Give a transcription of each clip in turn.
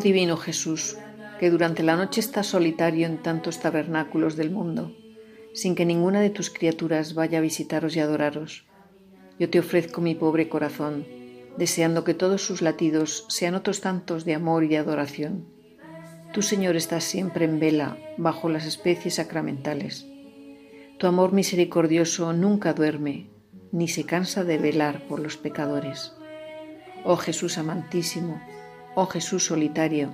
Divino Jesús, que durante la noche estás solitario en tantos tabernáculos del mundo, sin que ninguna de tus criaturas vaya a visitaros y adoraros, yo te ofrezco mi pobre corazón, deseando que todos sus latidos sean otros tantos de amor y de adoración. Tú, Señor, estás siempre en vela bajo las especies sacramentales. Tu amor misericordioso nunca duerme, ni se cansa de velar por los pecadores. Oh Jesús amantísimo, Oh Jesús solitario,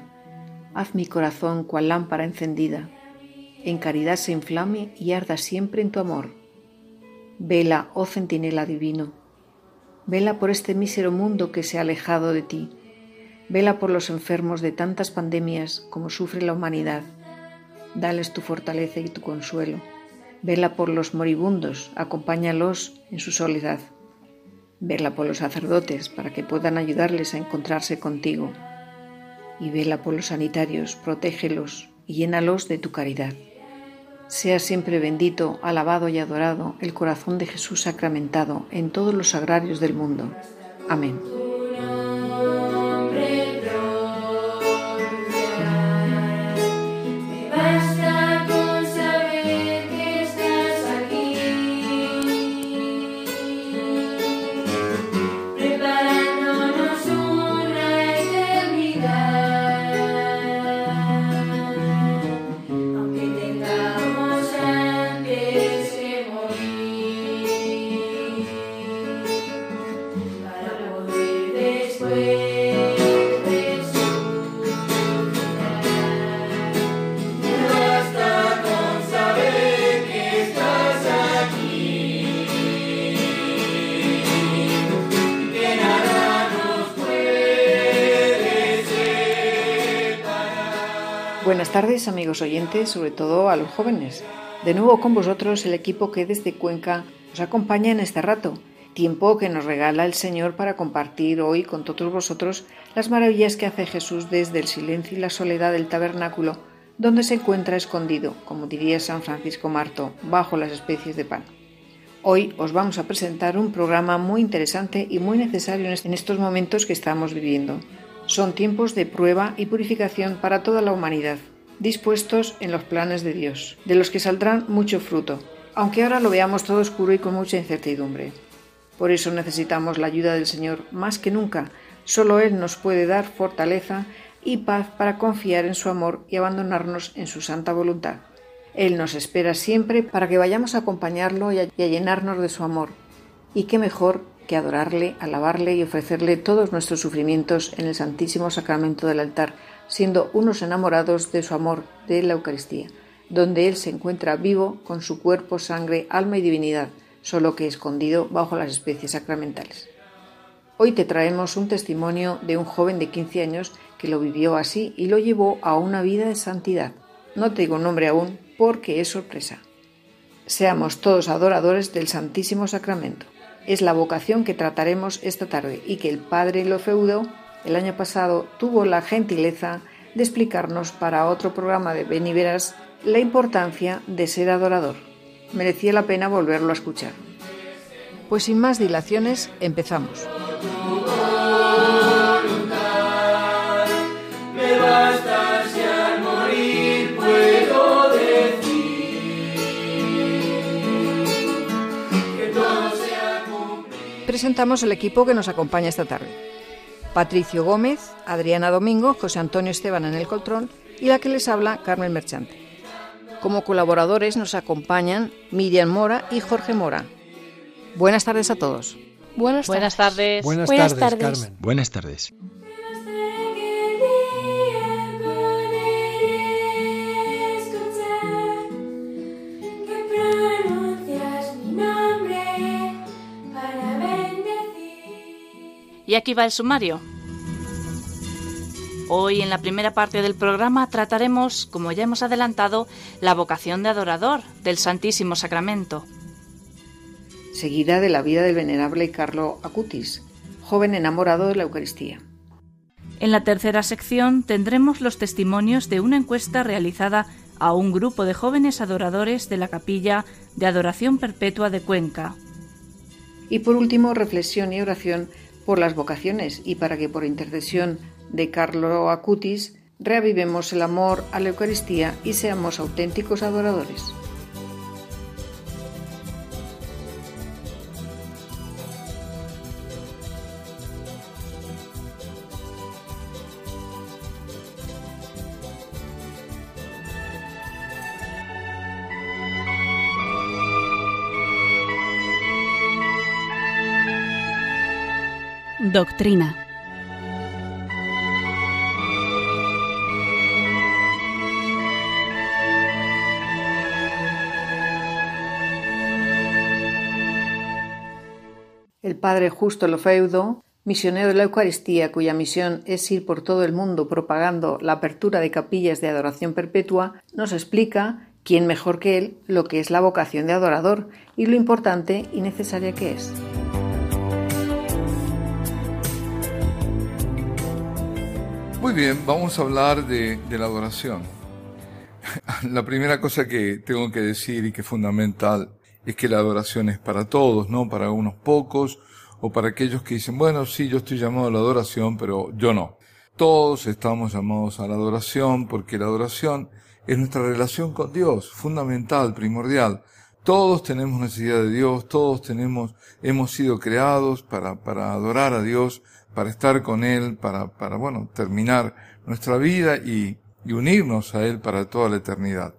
haz mi corazón cual lámpara encendida, en caridad se inflame y arda siempre en tu amor. Vela, oh centinela divino, vela por este mísero mundo que se ha alejado de ti, vela por los enfermos de tantas pandemias como sufre la humanidad, dales tu fortaleza y tu consuelo, vela por los moribundos, acompáñalos en su soledad. Vela por los sacerdotes para que puedan ayudarles a encontrarse contigo, y vela por los sanitarios, protégelos y llénalos de tu caridad. Sea siempre bendito, alabado y adorado el corazón de Jesús sacramentado en todos los sagrarios del mundo. Amén. Amigos oyentes, sobre todo a los jóvenes. De nuevo con vosotros el equipo que desde Cuenca os acompaña en este rato, tiempo que nos regala el Señor para compartir hoy con todos vosotros las maravillas que hace Jesús desde el silencio y la soledad del tabernáculo, donde se encuentra escondido, como diría San Francisco Marto, bajo las especies de pan. Hoy os vamos a presentar un programa muy interesante y muy necesario en estos momentos que estamos viviendo. Son tiempos de prueba y purificación para toda la humanidad, dispuestos en los planes de Dios, de los que saldrán mucho fruto, aunque ahora lo veamos todo oscuro y con mucha incertidumbre. Por eso necesitamos la ayuda del Señor más que nunca. Solo Él nos puede dar fortaleza y paz para confiar en su amor y abandonarnos en su santa voluntad. Él nos espera siempre para que vayamos a acompañarlo y a, llenarnos de su amor. Y qué mejor que adorarle, alabarle y ofrecerle todos nuestros sufrimientos en el Santísimo Sacramento del altar, siendo unos enamorados de su amor, de la Eucaristía, donde Él se encuentra vivo con su cuerpo, sangre, alma y divinidad, solo que escondido bajo las especies sacramentales. Hoy te traemos un testimonio de un joven de 15 años que lo vivió así y lo llevó a una vida de santidad. No te digo nombre aún porque es sorpresa. Seamos todos adoradores del Santísimo Sacramento es la vocación que trataremos esta tarde y que el padre Lofeudo el año pasado tuvo la gentileza de explicarnos para otro programa de Beniveras la importancia de ser adorador. Merecía la pena volverlo a escuchar. Pues sin más dilaciones, empezamos. Presentamos el equipo que nos acompaña esta tarde. Patricio Gómez, Adriana Domingo, José Antonio Esteban en el control y la que les habla, Carmen Merchante. Como colaboradores nos acompañan Miriam Mora y Jorge Mora. Buenas tardes a todos. Buenas tardes. Buenas tardes, Carmen. Buenas tardes. Y aquí va el sumario. Hoy en la primera parte del programa trataremos, como ya hemos adelantado, la vocación de adorador del Santísimo Sacramento. Seguida de la vida del venerable Carlo Acutis, joven enamorado de la Eucaristía. En la tercera sección tendremos los testimonios de una encuesta realizada a un grupo de jóvenes adoradores de la capilla de Adoración Perpetua de Cuenca. Y por último, reflexión y oración por las vocaciones y para que por intercesión de Carlo Acutis reavivemos el amor a la Eucaristía y seamos auténticos adoradores. Doctrina. El padre Justo Lofeudo, misionero de la Eucaristía, cuya misión es ir por todo el mundo propagando la apertura de capillas de adoración perpetua, nos explica, quién mejor que él, lo que es la vocación de adorador y lo importante y necesaria que es. Muy bien, vamos a hablar de, la adoración. La primera cosa que tengo que decir y que es fundamental es que la adoración es para todos, no para unos pocos o para aquellos que dicen, bueno, sí, yo estoy llamado a la adoración, pero yo no. Todos estamos llamados a la adoración porque la adoración es nuestra relación con Dios, fundamental, primordial. Todos tenemos necesidad de Dios, todos tenemos, hemos sido creados para, para adorar a Dios, para estar con Él, para, para bueno, terminar nuestra vida y, y unirnos a Él para toda la eternidad.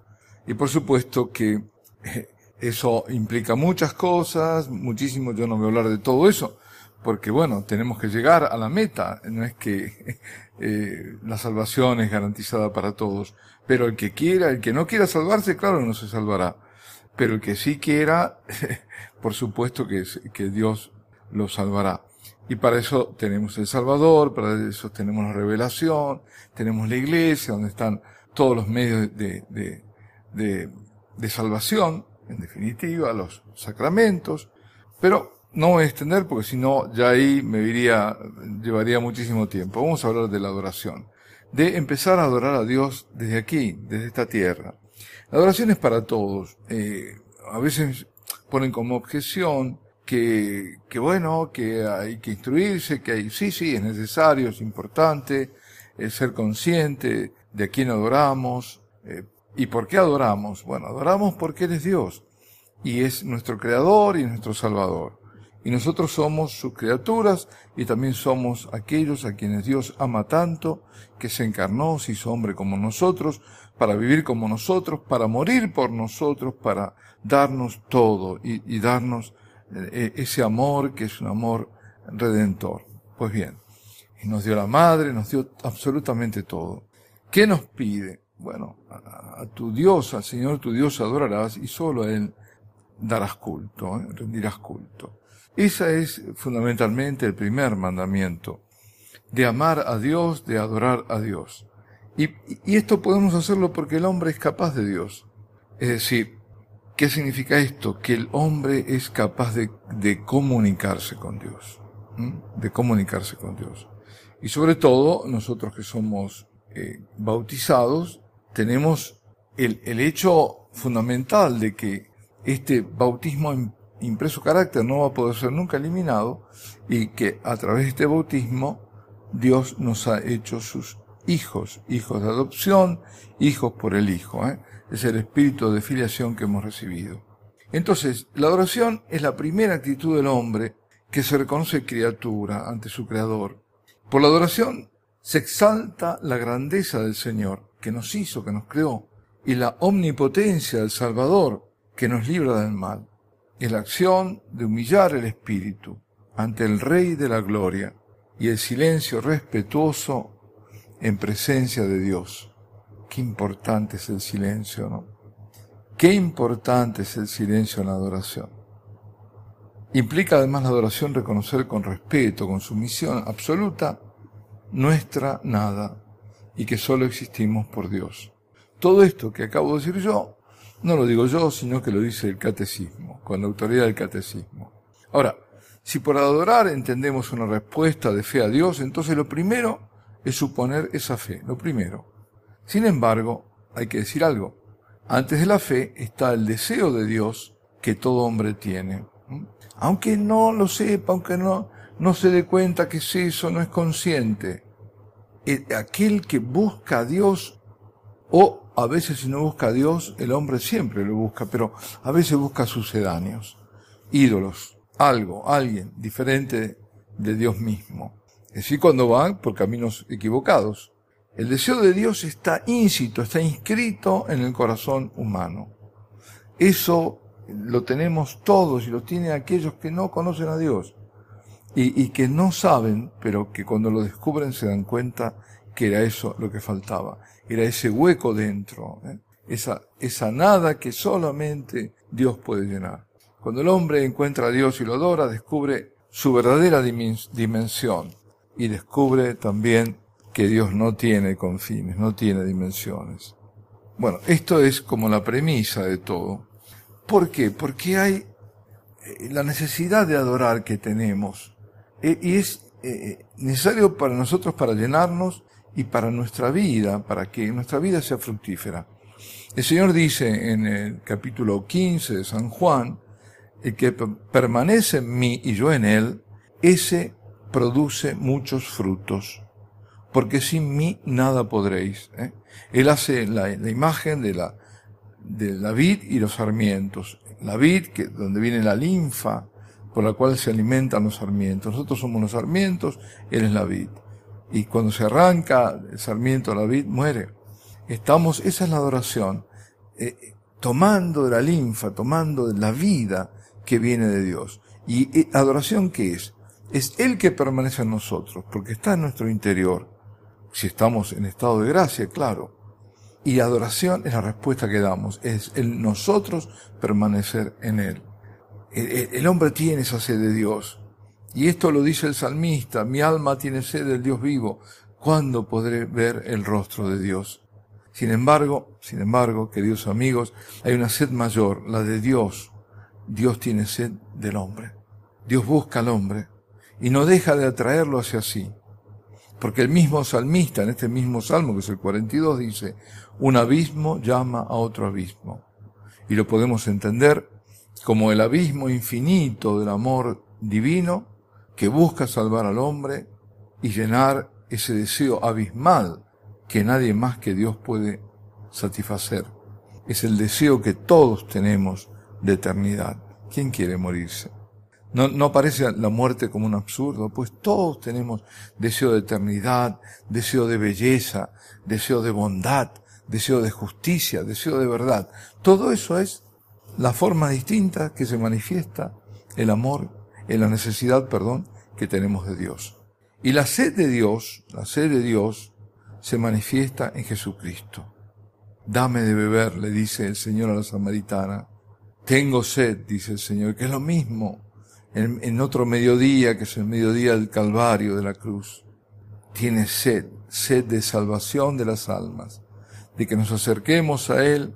Y por supuesto que eh, eso implica muchas cosas, muchísimo, yo no voy a hablar de todo eso, porque bueno, tenemos que llegar a la meta, no es que eh, la salvación es garantizada para todos, pero el que quiera, el que no quiera salvarse, claro, no se salvará, pero el que sí quiera, por supuesto que, que Dios lo salvará. Y para eso tenemos el Salvador, para eso tenemos la revelación, tenemos la iglesia, donde están todos los medios de, de, de, de salvación, en definitiva, los sacramentos, pero no voy a extender porque si no, ya ahí me iría, llevaría muchísimo tiempo. Vamos a hablar de la adoración, de empezar a adorar a Dios desde aquí, desde esta tierra. La adoración es para todos. Eh, a veces ponen como objeción que, que bueno, que hay que instruirse, que hay, sí, sí, es necesario, es importante, es ser consciente de a quién adoramos. Eh, ¿Y por qué adoramos? Bueno, adoramos porque Él es Dios y es nuestro Creador y nuestro Salvador. Y nosotros somos sus criaturas y también somos aquellos a quienes Dios ama tanto, que se encarnó, se hizo hombre como nosotros, para vivir como nosotros, para morir por nosotros, para darnos todo y, darnos ese amor que es un amor redentor. Pues bien, nos dio la madre, nos dio absolutamente todo. ¿Qué nos pide? Bueno, a, tu Dios, al Señor tu Dios adorarás y solo a Él darás culto, ¿eh? rendirás culto. Ese es fundamentalmente el primer mandamiento, de amar a Dios, de adorar a Dios. Y, y esto podemos hacerlo porque el hombre es capaz de Dios. Es decir, ¿Qué significa esto? Que el hombre es capaz de, comunicarse con Dios, de comunicarse con Dios. Y sobre todo, nosotros que somos eh, bautizados, tenemos el, hecho fundamental de que este bautismo impreso carácter no va a poder ser nunca eliminado y que a través de este bautismo Dios nos ha hecho sus hijos, hijos de adopción, hijos por el Hijo. ¿eh? Es el espíritu de filiación que hemos recibido. Entonces, la adoración es la primera actitud del hombre que se reconoce criatura ante su Creador. Por la adoración se exalta la grandeza del Señor, que nos hizo, que nos creó, y la omnipotencia del Salvador, que nos libra del mal. Es la acción de humillar el espíritu ante el Rey de la Gloria y el silencio respetuoso en presencia de Dios. Qué importante es el silencio, ¿no? Qué importante es el silencio en la adoración. Implica además la adoración reconocer con respeto, con sumisión absoluta, nuestra nada y que solo existimos por Dios. Todo esto que acabo de decir yo, no lo digo yo, sino que lo dice el catecismo, con la autoridad del catecismo. Ahora, si por adorar entendemos una respuesta de fe a Dios, entonces lo primero es suponer esa fe, lo primero. Sin embargo, hay que decir algo. Antes de la fe está el deseo de Dios que todo hombre tiene. Aunque no lo sepa, aunque no, no se dé cuenta que es eso, no es consciente. Aquel que busca a Dios, o a veces si no busca a Dios, el hombre siempre lo busca, pero a veces busca sucedáneos, ídolos, algo, alguien diferente de Dios mismo. Es decir, cuando van por caminos equivocados. El deseo de Dios está íncito, está inscrito en el corazón humano. Eso lo tenemos todos y lo tienen aquellos que no conocen a Dios y, que no saben, pero que cuando lo descubren se dan cuenta que era eso lo que faltaba, era ese hueco dentro, ¿eh? esa, esa nada que solamente Dios puede llenar. Cuando el hombre encuentra a Dios y lo adora, descubre su verdadera dimensión y descubre también que Dios no tiene confines, no tiene dimensiones. Bueno, esto es como la premisa de todo. ¿Por qué? Porque hay eh, la necesidad de adorar que tenemos. Eh, y es eh, necesario para nosotros para llenarnos y para nuestra vida, para que nuestra vida sea fructífera. El Señor dice en el capítulo 15 de San Juan, el que permanece en mí y yo en él, ese produce muchos frutos, porque sin mí nada podréis. Él hace la, la imagen de la, de la vid y los sarmientos. La vid, que, donde viene la linfa, por la cual se alimentan los sarmientos. Nosotros somos los sarmientos, Él es la vid. Y cuando se arranca el sarmiento la vid, muere. Estamos, esa es la adoración, eh, tomando de la linfa, tomando de la vida que viene de Dios. ¿Y eh, adoración qué es? Es Él que permanece en nosotros, porque está en nuestro interior. Si estamos en estado de gracia, claro. Y adoración es la respuesta que damos, es el nosotros permanecer en Él. El, hombre tiene esa sed de Dios. Y esto lo dice el salmista, mi alma tiene sed del Dios vivo. ¿Cuándo podré ver el rostro de Dios? Sin embargo, sin embargo, queridos amigos, hay una sed mayor, la de Dios. Dios tiene sed del hombre. Dios busca al hombre y no deja de atraerlo hacia sí. Porque el mismo salmista, en este mismo salmo, que es el 42, dice, un abismo llama a otro abismo. Y lo podemos entender como el abismo infinito del amor divino que busca salvar al hombre y llenar ese deseo abismal que nadie más que Dios puede satisfacer. Es el deseo que todos tenemos de eternidad. ¿Quién quiere morirse? No, no parece la muerte como un absurdo, pues todos tenemos deseo de eternidad, deseo de belleza, deseo de bondad, deseo de justicia, deseo de verdad. Todo eso es la forma distinta que se manifiesta el amor, en la necesidad, perdón, que tenemos de Dios. Y la sed de Dios, la sed de Dios, se manifiesta en Jesucristo. Dame de beber, le dice el Señor a la samaritana. Tengo sed, dice el Señor, que es lo mismo en, otro mediodía, que es el mediodía del Calvario de la cruz. Tiene sed, sed de salvación de las almas, de que nos acerquemos a Él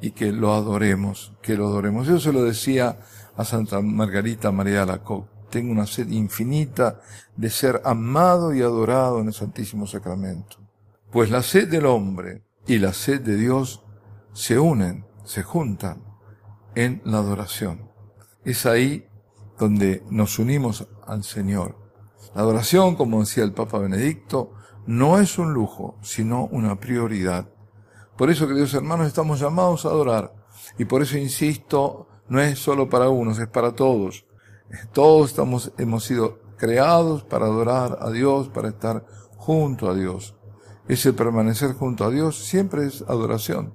y que lo adoremos, que lo adoremos. Yo se lo decía a Santa Margarita María de la Coque. Tengo una sed infinita de ser amado y adorado en el Santísimo Sacramento. Pues la sed del hombre y la sed de Dios se unen, se juntan en la adoración. Es ahí donde nos unimos al Señor. La adoración, como decía el Papa Benedicto, no es un lujo, sino una prioridad. Por eso, queridos hermanos, estamos llamados a adorar. Y por eso insisto, no es solo para unos, es para todos. Todos estamos, hemos sido creados para adorar a Dios, para estar junto a Dios. Ese permanecer junto a Dios siempre es adoración.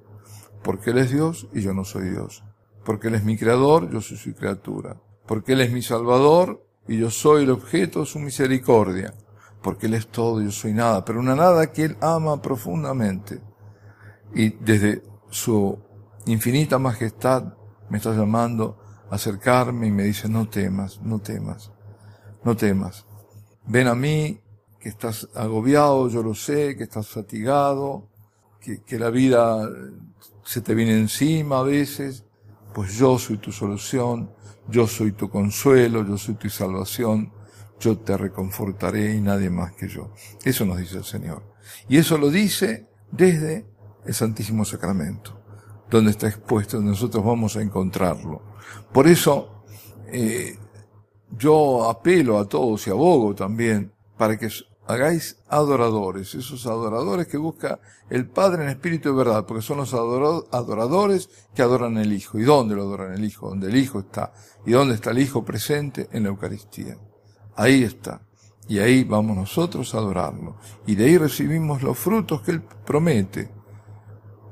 Porque Él es Dios y yo no soy Dios. Porque Él es mi creador, yo soy su criatura porque Él es mi Salvador y yo soy el objeto de su misericordia, porque Él es todo y yo soy nada, pero una nada que Él ama profundamente. Y desde su infinita majestad me está llamando acercarme y me dice, no temas, no temas, no temas. Ven a mí, que estás agobiado, yo lo sé, que estás fatigado, que, que la vida se te viene encima a veces, pues yo soy tu solución, yo soy tu consuelo, yo soy tu salvación, yo te reconfortaré y nadie más que yo. Eso nos dice el Señor. Y eso lo dice desde el Santísimo Sacramento, donde está expuesto, donde nosotros vamos a encontrarlo. Por eso, eh, yo apelo a todos y abogo también para que hagáis adoradores, esos adoradores que busca el Padre en espíritu de verdad, porque son los adoradores que adoran el Hijo. ¿Y dónde lo adoran el Hijo? Donde el Hijo está. ¿Y dónde está el Hijo presente? En la Eucaristía. Ahí está. Y ahí vamos nosotros a adorarlo. Y de ahí recibimos los frutos que Él promete.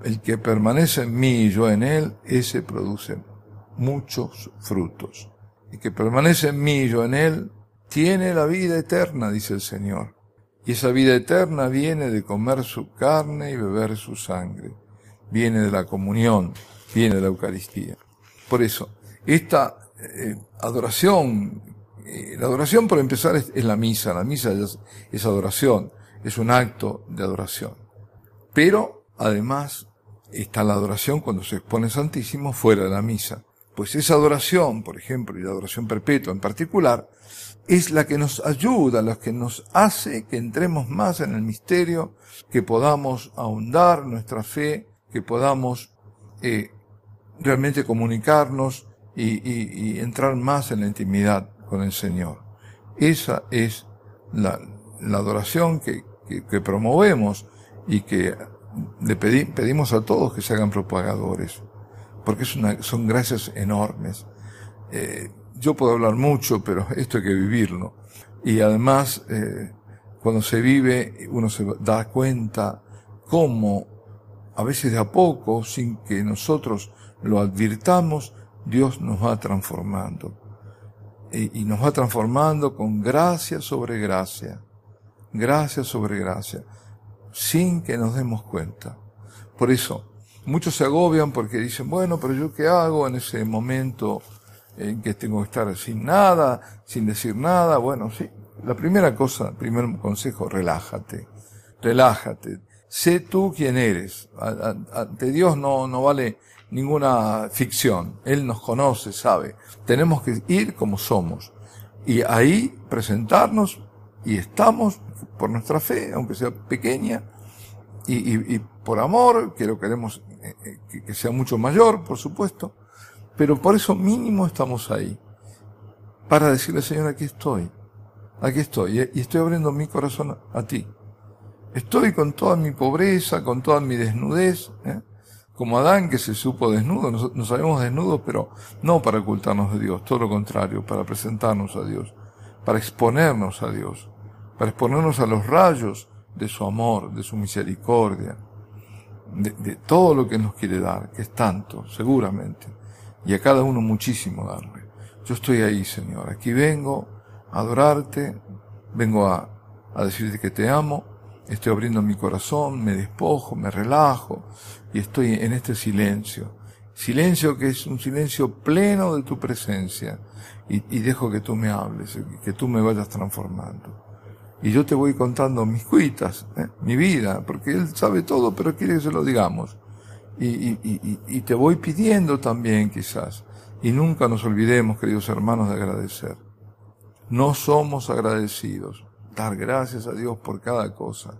El que permanece en mí y yo en Él, ese produce muchos frutos. El que permanece en mí y yo en Él, tiene la vida eterna, dice el Señor. Y esa vida eterna viene de comer su carne y beber su sangre. Viene de la comunión, viene de la Eucaristía. Por eso, esta eh, adoración, eh, la adoración por empezar es, la misa, la misa es, adoración, es un acto de adoración. Pero, además, está la adoración cuando se expone Santísimo fuera de la misa. Pues esa adoración, por ejemplo, y la adoración perpetua en particular, es la que nos ayuda, la que nos hace que entremos más en el misterio, que podamos ahondar nuestra fe, que podamos eh, realmente comunicarnos y, entrar más en la intimidad con el Señor. Esa es la, adoración que, promovemos y que le pedimos a todos que se hagan propagadores, porque son gracias enormes. Eh, yo puedo hablar mucho, pero esto hay que vivirlo. Y además, eh, cuando se vive, uno se da cuenta cómo, a veces de a poco, sin que nosotros lo advirtamos, Dios nos va transformando. Y, y nos va transformando con gracia sobre gracia. Gracia sobre gracia. Sin que nos demos cuenta. Por eso, muchos se agobian porque dicen, bueno, pero yo qué hago en ese momento en que tengo que estar sin nada, sin decir nada. Bueno, sí. La primera cosa, primer consejo, relájate. Relájate. Sé tú quién eres. Ante Dios no, no vale ninguna ficción. Él nos conoce, sabe. Tenemos que ir como somos. Y ahí presentarnos y estamos por nuestra fe, aunque sea pequeña, y, y, y por amor, que lo queremos eh, eh, que sea mucho mayor, por supuesto, pero por eso mínimo estamos ahí. Para decirle, Señor, aquí estoy. Aquí estoy. Y estoy abriendo mi corazón a ti. Estoy con toda mi pobreza, con toda mi desnudez. ¿eh? Como Adán que se supo desnudo. Nos, sabemos desnudos, pero no para ocultarnos de Dios. Todo lo contrario, para presentarnos a Dios. Para exponernos a Dios. Para exponernos a los rayos de su amor, de su misericordia. De, de todo lo que nos quiere dar, que es tanto, seguramente y a cada uno muchísimo darle. Yo estoy ahí, Señor. Aquí vengo a adorarte, vengo a, a decirte que te amo, estoy abriendo mi corazón, me despojo, me relajo y estoy en este silencio. Silencio que es un silencio pleno de tu presencia y, y dejo que tú me hables, que tú me vayas transformando. Y yo te voy contando mis cuitas, ¿eh? mi vida, porque Él sabe todo, pero quiere que se lo digamos y, te voy pidiendo también quizás. Y nunca nos olvidemos, queridos hermanos, de agradecer. No somos agradecidos. Dar gracias a Dios por cada cosa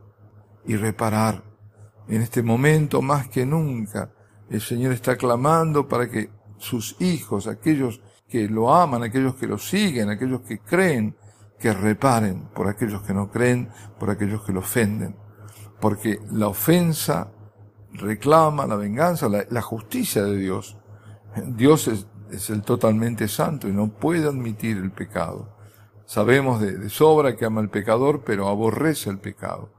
y reparar. En este momento, más que nunca, el Señor está clamando para que sus hijos, aquellos que lo aman, aquellos que lo siguen, aquellos que creen, que reparen por aquellos que no creen, por aquellos que lo ofenden. Porque la ofensa reclama la venganza, la, justicia de Dios. Dios es, el totalmente santo y no puede admitir el pecado. Sabemos de, sobra que ama al pecador, pero aborrece el pecado.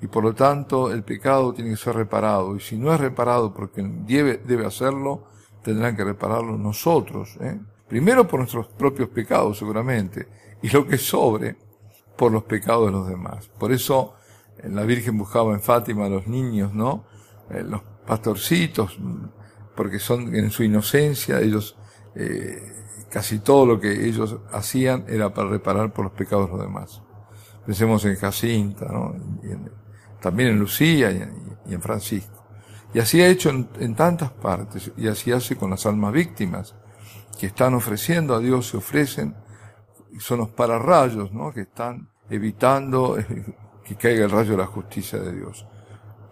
Y por lo tanto, el pecado tiene que ser reparado. Y si no es reparado porque debe, debe hacerlo, tendrán que repararlo nosotros. ¿eh? Primero por nuestros propios pecados, seguramente. Y lo que sobre, por los pecados de los demás. Por eso, la Virgen buscaba en Fátima a los niños, ¿no? Eh, los pastorcitos, porque son en su inocencia, ellos eh, casi todo lo que ellos hacían era para reparar por los pecados de los demás. Pensemos en Jacinta, ¿no? también en Lucía y en, Francisco. Y así ha hecho en, tantas partes, y así hace con las almas víctimas, que están ofreciendo a Dios, se ofrecen, son los pararrayos, ¿no? Que están evitando que caiga el rayo de la justicia de Dios.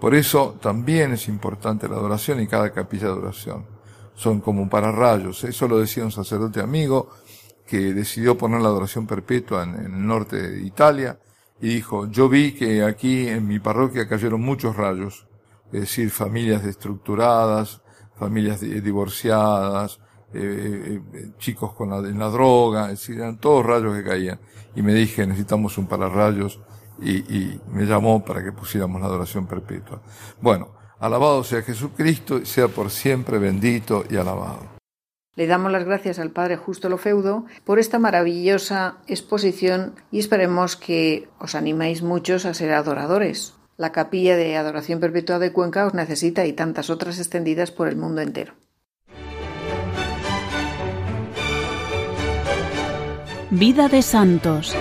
Por eso también es importante la adoración y cada capilla de adoración. Son como pararrayos. Eso lo decía un sacerdote amigo que decidió poner la adoración perpetua en, el norte de Italia y dijo, yo vi que aquí en mi parroquia cayeron muchos rayos, es decir, familias destructuradas, familias divorciadas, eh, eh, eh, chicos con la, en la droga, es decir, eran todos rayos que caían. Y me dije, necesitamos un pararrayos y, y me llamó para que pusiéramos la adoración perpetua. Bueno, alabado sea Jesucristo, sea por siempre bendito y alabado. Le damos las gracias al Padre Justo Lofeudo por esta maravillosa exposición y esperemos que os animéis muchos a ser adoradores. La capilla de Adoración Perpetua de Cuenca os necesita y tantas otras extendidas por el mundo entero. Vida de Santos.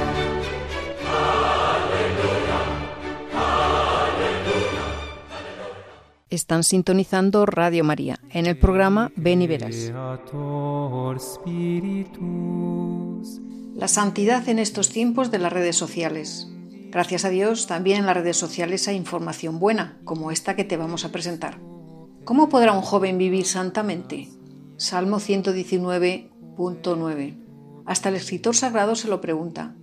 Están sintonizando Radio María en el programa Ven y Verás. La santidad en estos tiempos de las redes sociales. Gracias a Dios, también en las redes sociales hay información buena, como esta que te vamos a presentar. ¿Cómo podrá un joven vivir santamente? Salmo 119.9. Hasta el escritor sagrado se lo pregunta.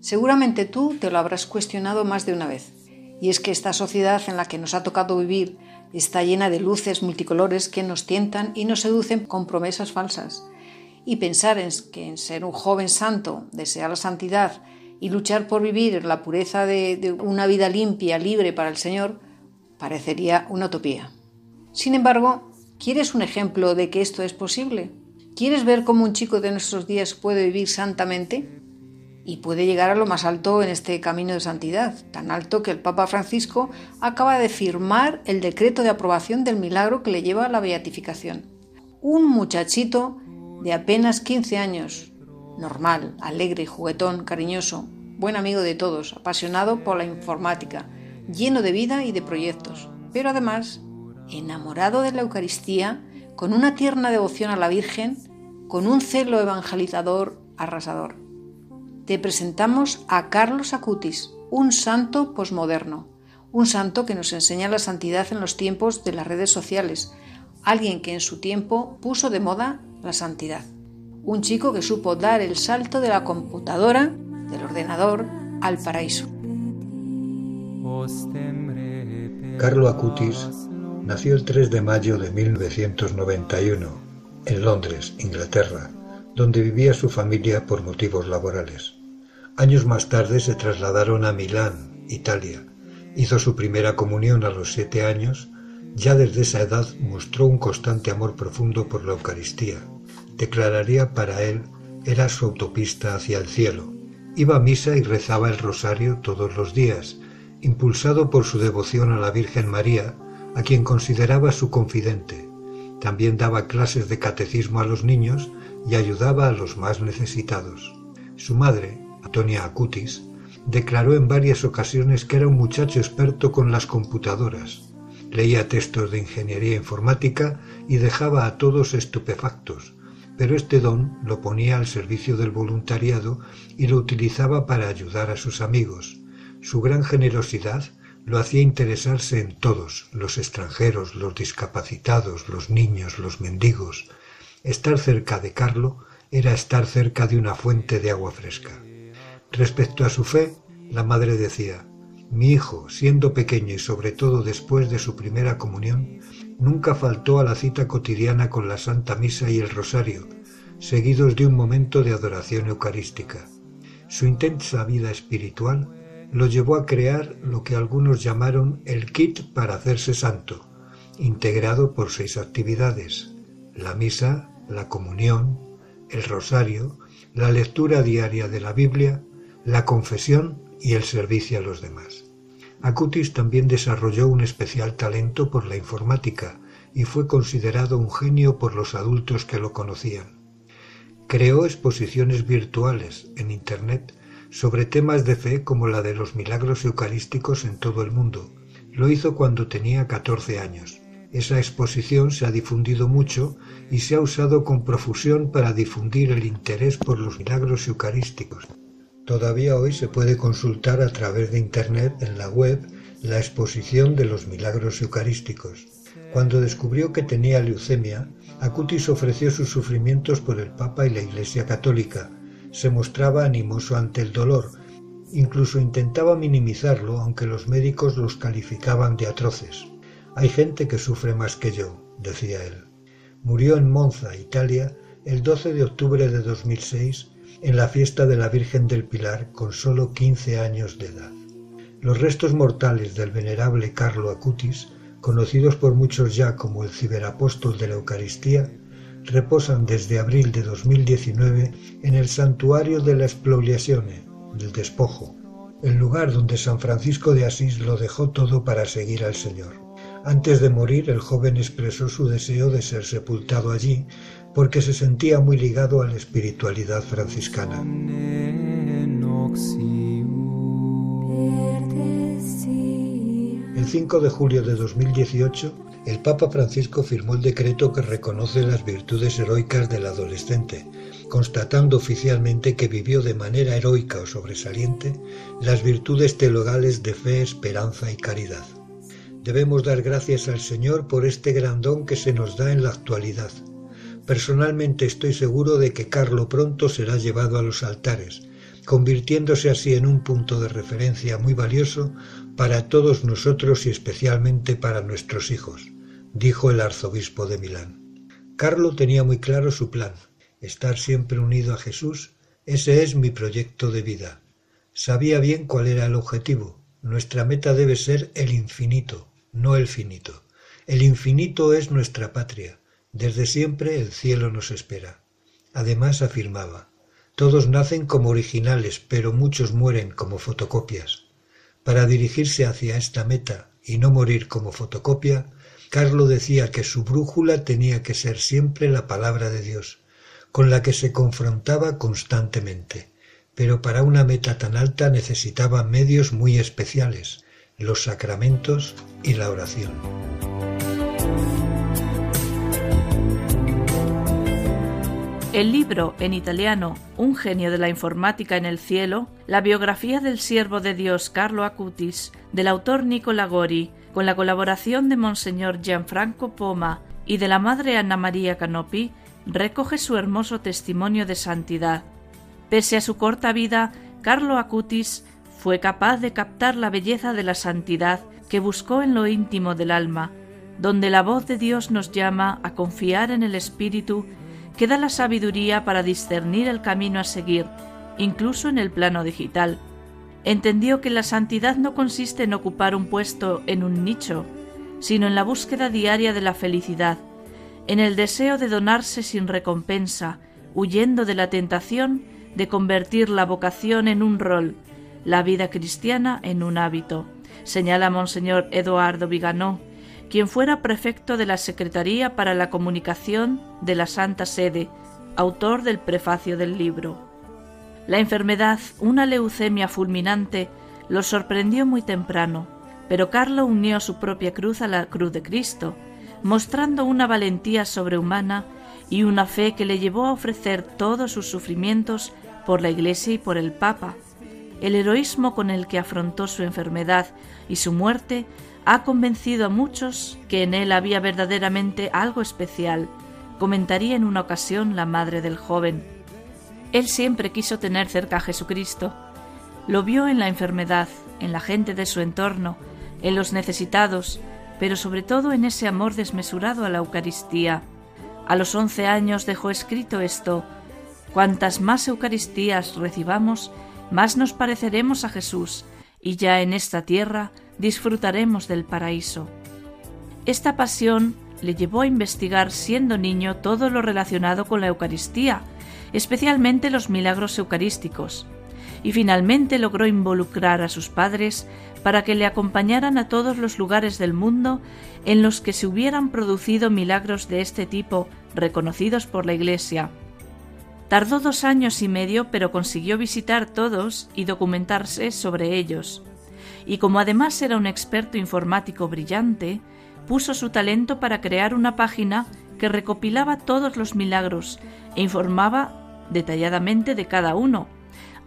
Seguramente tú te lo habrás cuestionado más de una vez. Y es que esta sociedad en la que nos ha tocado vivir Está llena de luces multicolores que nos tientan y nos seducen con promesas falsas. Y pensar en que en ser un joven santo, desear la santidad y luchar por vivir la pureza de, una vida limpia, libre para el Señor, parecería una utopía. Sin embargo, ¿quieres un ejemplo de que esto es posible? ¿Quieres ver cómo un chico de nuestros días puede vivir santamente? Y puede llegar a lo más alto en este camino de santidad, tan alto que el Papa Francisco acaba de firmar el decreto de aprobación del milagro que le lleva a la beatificación. Un muchachito de apenas 15 años, normal, alegre, juguetón, cariñoso, buen amigo de todos, apasionado por la informática, lleno de vida y de proyectos, pero además enamorado de la Eucaristía, con una tierna devoción a la Virgen, con un celo evangelizador arrasador te presentamos a Carlos Acutis, un santo posmoderno, un santo que nos enseña la santidad en los tiempos de las redes sociales, alguien que en su tiempo puso de moda la santidad, un chico que supo dar el salto de la computadora, del ordenador, al paraíso. Carlo Acutis nació el 3 de mayo de 1991 en Londres, Inglaterra, donde vivía su familia por motivos laborales. Años más tarde se trasladaron a Milán, Italia. Hizo su primera comunión a los siete años. Ya desde esa edad mostró un constante amor profundo por la Eucaristía. Declararía para él era su autopista hacia el cielo. Iba a misa y rezaba el rosario todos los días, impulsado por su devoción a la Virgen María, a quien consideraba su confidente. También daba clases de catecismo a los niños y ayudaba a los más necesitados. Su madre, Antonia Acutis, declaró en varias ocasiones que era un muchacho experto con las computadoras. Leía textos de ingeniería informática y dejaba a todos estupefactos, pero este don lo ponía al servicio del voluntariado y lo utilizaba para ayudar a sus amigos. Su gran generosidad lo hacía interesarse en todos, los extranjeros, los discapacitados, los niños, los mendigos. Estar cerca de Carlo era estar cerca de una fuente de agua fresca. Respecto a su fe, la madre decía, mi hijo, siendo pequeño y sobre todo después de su primera comunión, nunca faltó a la cita cotidiana con la Santa Misa y el Rosario, seguidos de un momento de adoración eucarística. Su intensa vida espiritual lo llevó a crear lo que algunos llamaron el kit para hacerse santo, integrado por seis actividades, la misa, la comunión, el rosario, la lectura diaria de la Biblia, la confesión y el servicio a los demás. Acutis también desarrolló un especial talento por la informática y fue considerado un genio por los adultos que lo conocían. Creó exposiciones virtuales en Internet sobre temas de fe como la de los milagros eucarísticos en todo el mundo. Lo hizo cuando tenía 14 años. Esa exposición se ha difundido mucho y se ha usado con profusión para difundir el interés por los milagros eucarísticos. Todavía hoy se puede consultar a través de Internet en la web la exposición de los milagros eucarísticos. Cuando descubrió que tenía leucemia, Acutis ofreció sus sufrimientos por el Papa y la Iglesia Católica. Se mostraba animoso ante el dolor, incluso intentaba minimizarlo aunque los médicos los calificaban de atroces. Hay gente que sufre más que yo, decía él. Murió en Monza, Italia, el 12 de octubre de 2006 en la fiesta de la Virgen del Pilar con sólo quince años de edad. Los restos mortales del venerable Carlo Acutis, conocidos por muchos ya como el ciberapóstol de la Eucaristía, reposan desde abril de 2019 en el santuario de la Espoliazione, del despojo, el lugar donde San Francisco de Asís lo dejó todo para seguir al Señor. Antes de morir, el joven expresó su deseo de ser sepultado allí, porque se sentía muy ligado a la espiritualidad franciscana. El 5 de julio de 2018, el Papa Francisco firmó el decreto que reconoce las virtudes heroicas del adolescente, constatando oficialmente que vivió de manera heroica o sobresaliente las virtudes teologales de fe, esperanza y caridad. Debemos dar gracias al Señor por este gran don que se nos da en la actualidad, Personalmente estoy seguro de que Carlo pronto será llevado a los altares, convirtiéndose así en un punto de referencia muy valioso para todos nosotros y especialmente para nuestros hijos, dijo el arzobispo de Milán. Carlo tenía muy claro su plan, estar siempre unido a Jesús, ese es mi proyecto de vida. Sabía bien cuál era el objetivo, nuestra meta debe ser el infinito, no el finito. El infinito es nuestra patria, desde siempre el cielo nos espera. Además afirmaba, todos nacen como originales, pero muchos mueren como fotocopias. Para dirigirse hacia esta meta y no morir como fotocopia, Carlo decía que su brújula tenía que ser siempre la palabra de Dios, con la que se confrontaba constantemente. Pero para una meta tan alta necesitaba medios muy especiales, los sacramentos y la oración. El libro en italiano Un genio de la informática en el cielo, la biografía del siervo de Dios Carlo Acutis, del autor Nicola Gori, con la colaboración de Monseñor Gianfranco Poma y de la Madre Anna María Canopi, recoge su hermoso testimonio de santidad. Pese a su corta vida, Carlo Acutis fue capaz de captar la belleza de la santidad que buscó en lo íntimo del alma, donde la voz de Dios nos llama a confiar en el Espíritu que da la sabiduría para discernir el camino a seguir, incluso en el plano digital. Entendió que la santidad no consiste en ocupar un puesto en un nicho, sino en la búsqueda diaria de la felicidad, en el deseo de donarse sin recompensa, huyendo de la tentación de convertir la vocación en un rol, la vida cristiana en un hábito, señala Monseñor Eduardo Viganó, quien fuera prefecto de la Secretaría para la Comunicación de la Santa Sede, autor del prefacio del libro. La enfermedad, una leucemia fulminante, lo sorprendió muy temprano, pero Carlo unió su propia cruz a la cruz de Cristo, mostrando una valentía sobrehumana y una fe que le llevó a ofrecer todos sus sufrimientos por la Iglesia y por el Papa. El heroísmo con el que afrontó su enfermedad y su muerte ha convencido a muchos que en él había verdaderamente algo especial, comentaría en una ocasión la madre del joven. Él siempre quiso tener cerca a Jesucristo. Lo vio en la enfermedad, en la gente de su entorno, en los necesitados, pero sobre todo en ese amor desmesurado a la Eucaristía. A los once años dejó escrito esto, Cuantas más Eucaristías recibamos, más nos pareceremos a Jesús, y ya en esta tierra disfrutaremos del paraíso. Esta pasión le llevó a investigar siendo niño todo lo relacionado con la Eucaristía, especialmente los milagros eucarísticos, y finalmente logró involucrar a sus padres para que le acompañaran a todos los lugares del mundo en los que se hubieran producido milagros de este tipo reconocidos por la Iglesia. Tardó dos años y medio, pero consiguió visitar todos y documentarse sobre ellos. Y como además era un experto informático brillante, puso su talento para crear una página que recopilaba todos los milagros e informaba detalladamente de cada uno,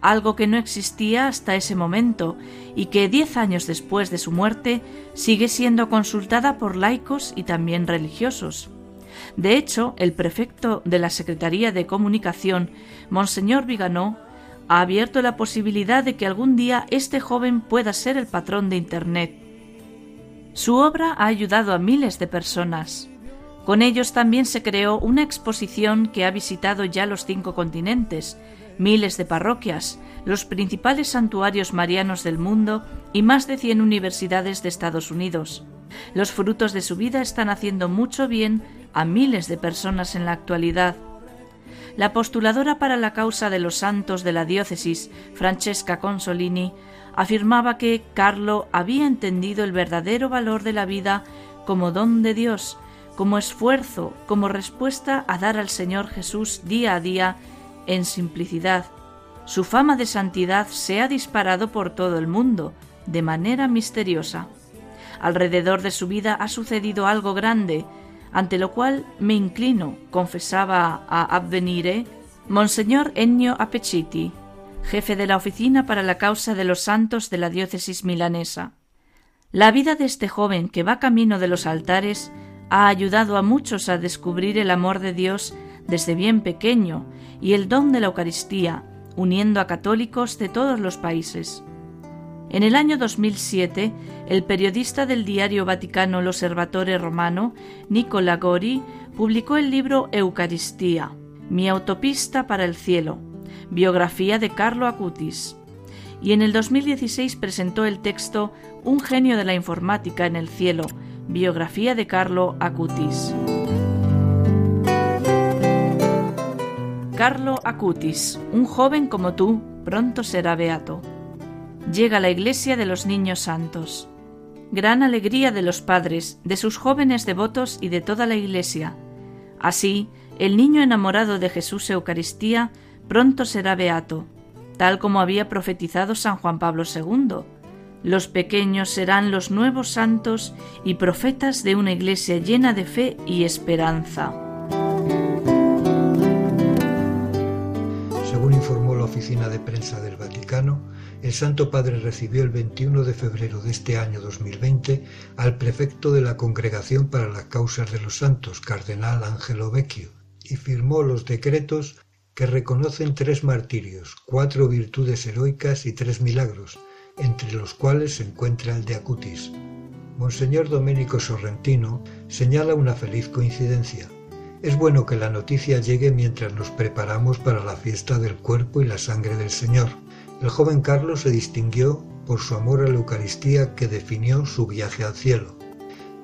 algo que no existía hasta ese momento y que diez años después de su muerte sigue siendo consultada por laicos y también religiosos. De hecho, el prefecto de la Secretaría de Comunicación, Monseñor Viganó, ha abierto la posibilidad de que algún día este joven pueda ser el patrón de Internet. Su obra ha ayudado a miles de personas. Con ellos también se creó una exposición que ha visitado ya los cinco continentes, miles de parroquias, los principales santuarios marianos del mundo y más de cien universidades de Estados Unidos. Los frutos de su vida están haciendo mucho bien a miles de personas en la actualidad. La postuladora para la causa de los santos de la diócesis, Francesca Consolini, afirmaba que Carlo había entendido el verdadero valor de la vida como don de Dios, como esfuerzo, como respuesta a dar al Señor Jesús día a día en simplicidad. Su fama de santidad se ha disparado por todo el mundo, de manera misteriosa. Alrededor de su vida ha sucedido algo grande, ante lo cual me inclino, confesaba a Avvenire Monseñor Ennio Apeciti, jefe de la Oficina para la Causa de los Santos de la diócesis milanesa. La vida de este joven que va camino de los altares ha ayudado a muchos a descubrir el amor de Dios desde bien pequeño y el don de la Eucaristía, uniendo a católicos de todos los países. En el año 2007, el periodista del diario Vaticano L'Osservatore Romano, Nicola Gori, publicó el libro Eucaristía, Mi autopista para el cielo, biografía de Carlo Acutis. Y en el 2016 presentó el texto Un genio de la informática en el cielo, biografía de Carlo Acutis. Carlo Acutis, un joven como tú, pronto será beato llega la iglesia de los niños santos. Gran alegría de los padres, de sus jóvenes devotos y de toda la iglesia. Así, el niño enamorado de Jesús Eucaristía pronto será beato, tal como había profetizado San Juan Pablo II. Los pequeños serán los nuevos santos y profetas de una iglesia llena de fe y esperanza. Oficina de prensa del Vaticano, el Santo Padre recibió el 21 de febrero de este año 2020 al prefecto de la Congregación para las Causas de los Santos, Cardenal Angelo Vecchio, y firmó los decretos que reconocen tres martirios, cuatro virtudes heroicas y tres milagros, entre los cuales se encuentra el de Acutis. Monseñor Domenico Sorrentino señala una feliz coincidencia. Es bueno que la noticia llegue mientras nos preparamos para la fiesta del cuerpo y la sangre del Señor el joven Carlos se distinguió por su amor a la Eucaristía que definió su viaje al cielo.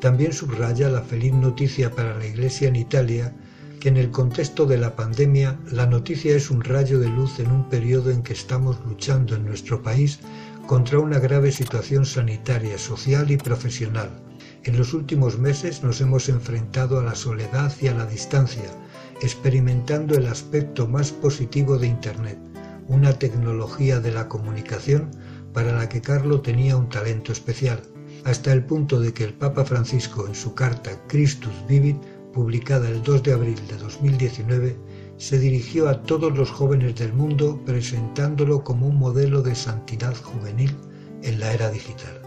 También subraya la feliz noticia para la Iglesia en Italia que en el contexto de la pandemia la noticia es un rayo de luz en un periodo en que estamos luchando en nuestro país contra una grave situación sanitaria, social y profesional. En los últimos meses nos hemos enfrentado a la soledad y a la distancia, experimentando el aspecto más positivo de Internet una tecnología de la comunicación para la que Carlo tenía un talento especial, hasta el punto de que el Papa Francisco en su carta Christus Vivit, publicada el 2 de abril de 2019, se dirigió a todos los jóvenes del mundo presentándolo como un modelo de santidad juvenil en la era digital.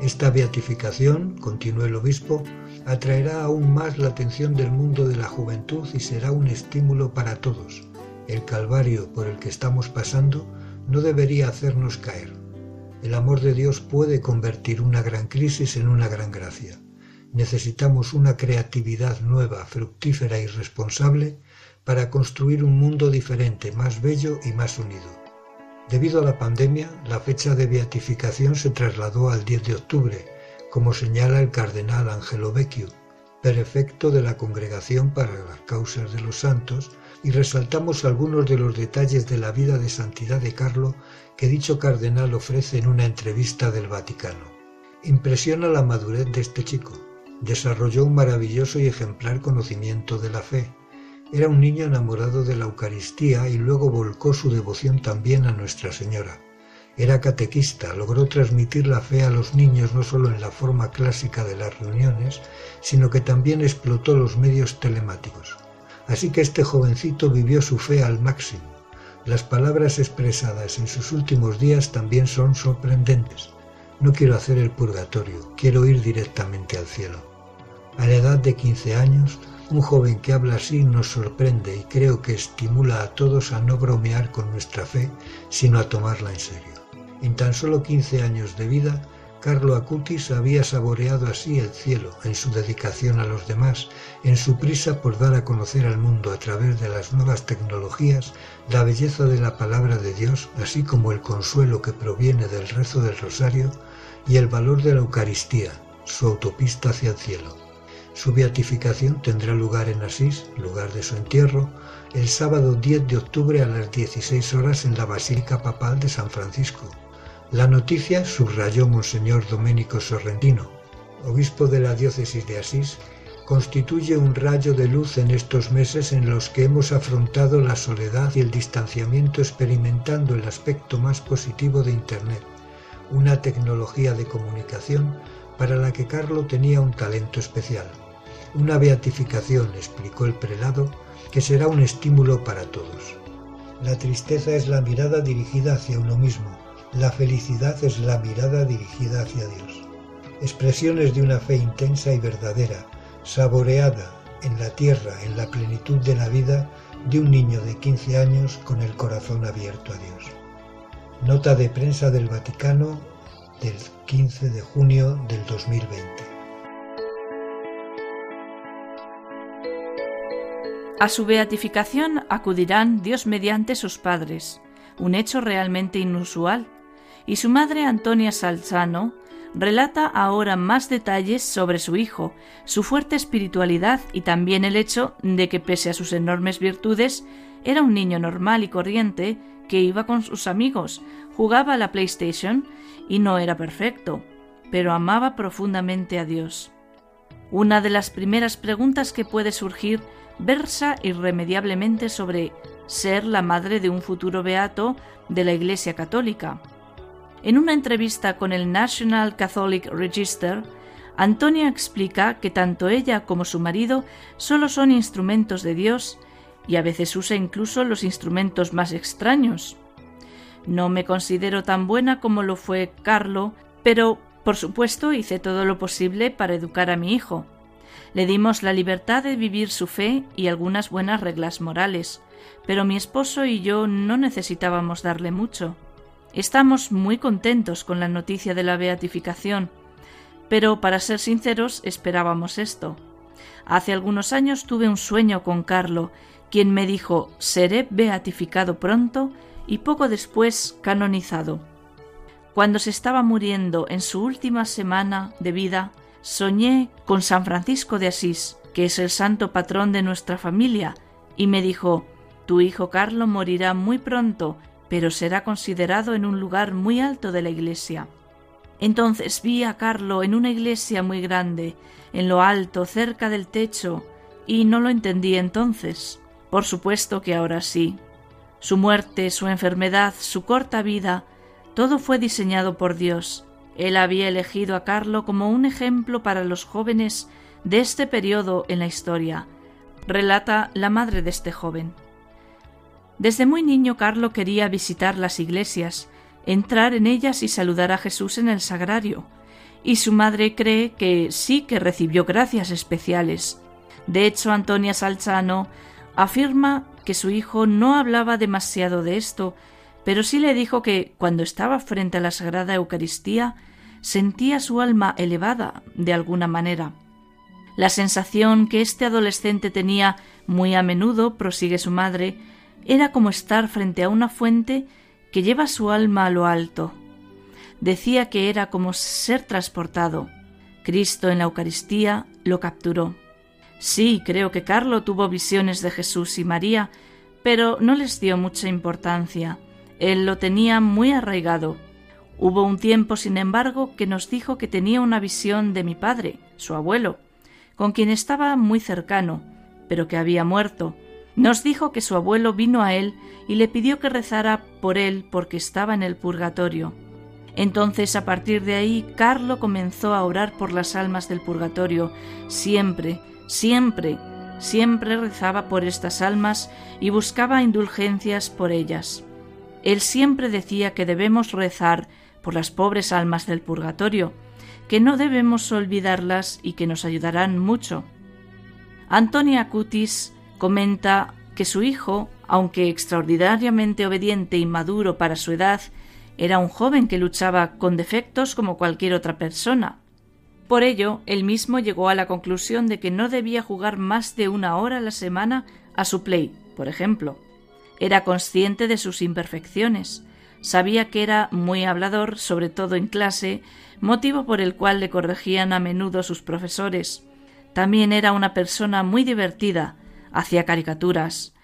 Esta beatificación, continuó el obispo, atraerá aún más la atención del mundo de la juventud y será un estímulo para todos, el calvario por el que estamos pasando no debería hacernos caer. El amor de Dios puede convertir una gran crisis en una gran gracia. Necesitamos una creatividad nueva, fructífera y responsable para construir un mundo diferente, más bello y más unido. Debido a la pandemia, la fecha de beatificación se trasladó al 10 de octubre, como señala el cardenal Angelo Vecchio, prefecto de la Congregación para las Causas de los Santos, y resaltamos algunos de los detalles de la vida de santidad de Carlo que dicho cardenal ofrece en una entrevista del Vaticano. Impresiona la madurez de este chico. Desarrolló un maravilloso y ejemplar conocimiento de la fe. Era un niño enamorado de la Eucaristía y luego volcó su devoción también a Nuestra Señora. Era catequista, logró transmitir la fe a los niños no solo en la forma clásica de las reuniones, sino que también explotó los medios telemáticos. Así que este jovencito vivió su fe al máximo. Las palabras expresadas en sus últimos días también son sorprendentes. No quiero hacer el purgatorio, quiero ir directamente al cielo. A la edad de 15 años, un joven que habla así nos sorprende y creo que estimula a todos a no bromear con nuestra fe, sino a tomarla en serio. En tan solo 15 años de vida, Carlo Acutis había saboreado así el cielo en su dedicación a los demás, en su prisa por dar a conocer al mundo a través de las nuevas tecnologías la belleza de la palabra de Dios, así como el consuelo que proviene del rezo del rosario y el valor de la Eucaristía, su autopista hacia el cielo. Su beatificación tendrá lugar en Asís, lugar de su entierro, el sábado 10 de octubre a las 16 horas en la Basílica Papal de San Francisco. La noticia subrayó Monseñor Domenico Sorrentino, obispo de la diócesis de Asís, constituye un rayo de luz en estos meses en los que hemos afrontado la soledad y el distanciamiento experimentando el aspecto más positivo de Internet, una tecnología de comunicación para la que Carlo tenía un talento especial. Una beatificación, explicó el prelado, que será un estímulo para todos. La tristeza es la mirada dirigida hacia uno mismo, la felicidad es la mirada dirigida hacia Dios. Expresiones de una fe intensa y verdadera, saboreada en la tierra, en la plenitud de la vida de un niño de 15 años con el corazón abierto a Dios. Nota de prensa del Vaticano del 15 de junio del 2020. A su beatificación acudirán Dios mediante sus padres, un hecho realmente inusual, y su madre Antonia Salzano relata ahora más detalles sobre su hijo, su fuerte espiritualidad y también el hecho de que pese a sus enormes virtudes era un niño normal y corriente que iba con sus amigos, jugaba a la PlayStation y no era perfecto, pero amaba profundamente a Dios. Una de las primeras preguntas que puede surgir versa irremediablemente sobre ser la madre de un futuro beato de la Iglesia Católica. En una entrevista con el National Catholic Register, Antonia explica que tanto ella como su marido solo son instrumentos de Dios y a veces usa incluso los instrumentos más extraños. No me considero tan buena como lo fue Carlo, pero por supuesto hice todo lo posible para educar a mi hijo. Le dimos la libertad de vivir su fe y algunas buenas reglas morales, pero mi esposo y yo no necesitábamos darle mucho. Estamos muy contentos con la noticia de la beatificación, pero para ser sinceros esperábamos esto. Hace algunos años tuve un sueño con Carlo, quien me dijo seré beatificado pronto y poco después canonizado. Cuando se estaba muriendo en su última semana de vida, soñé con San Francisco de Asís, que es el santo patrón de nuestra familia, y me dijo, tu hijo Carlo morirá muy pronto, pero será considerado en un lugar muy alto de la iglesia. Entonces vi a Carlo en una iglesia muy grande, en lo alto, cerca del techo, y no lo entendí entonces. Por supuesto que ahora sí. Su muerte, su enfermedad, su corta vida, todo fue diseñado por Dios, él había elegido a Carlo como un ejemplo para los jóvenes de este periodo en la historia, relata la madre de este joven. Desde muy niño Carlo quería visitar las iglesias, entrar en ellas y saludar a Jesús en el sagrario, y su madre cree que sí que recibió gracias especiales. De hecho, Antonia Salzano afirma que su hijo no hablaba demasiado de esto, pero sí le dijo que cuando estaba frente a la Sagrada Eucaristía sentía su alma elevada de alguna manera. La sensación que este adolescente tenía muy a menudo, prosigue su madre, era como estar frente a una fuente que lleva su alma a lo alto. Decía que era como ser transportado. Cristo en la Eucaristía lo capturó. Sí, creo que Carlo tuvo visiones de Jesús y María, pero no les dio mucha importancia. Él lo tenía muy arraigado. Hubo un tiempo, sin embargo, que nos dijo que tenía una visión de mi padre, su abuelo, con quien estaba muy cercano, pero que había muerto, Nos dijo que su abuelo vino a él y le pidió que rezara por él porque estaba en el purgatorio. Entonces, a partir de ahí, Carlo comenzó a orar por las almas del purgatorio. Siempre, siempre, siempre rezaba por estas almas y buscaba indulgencias por ellas. Él siempre decía que debemos rezar por las pobres almas del purgatorio, que no debemos olvidarlas y que nos ayudarán mucho. Antonia Cutis comenta que su hijo, aunque extraordinariamente obediente y maduro para su edad, era un joven que luchaba con defectos como cualquier otra persona. Por ello, él mismo llegó a la conclusión de que no debía jugar más de una hora a la semana a su play, por ejemplo. Era consciente de sus imperfecciones, sabía que era muy hablador, sobre todo en clase, motivo por el cual le corregían a menudo sus profesores. También era una persona muy divertida, hacía caricaturas.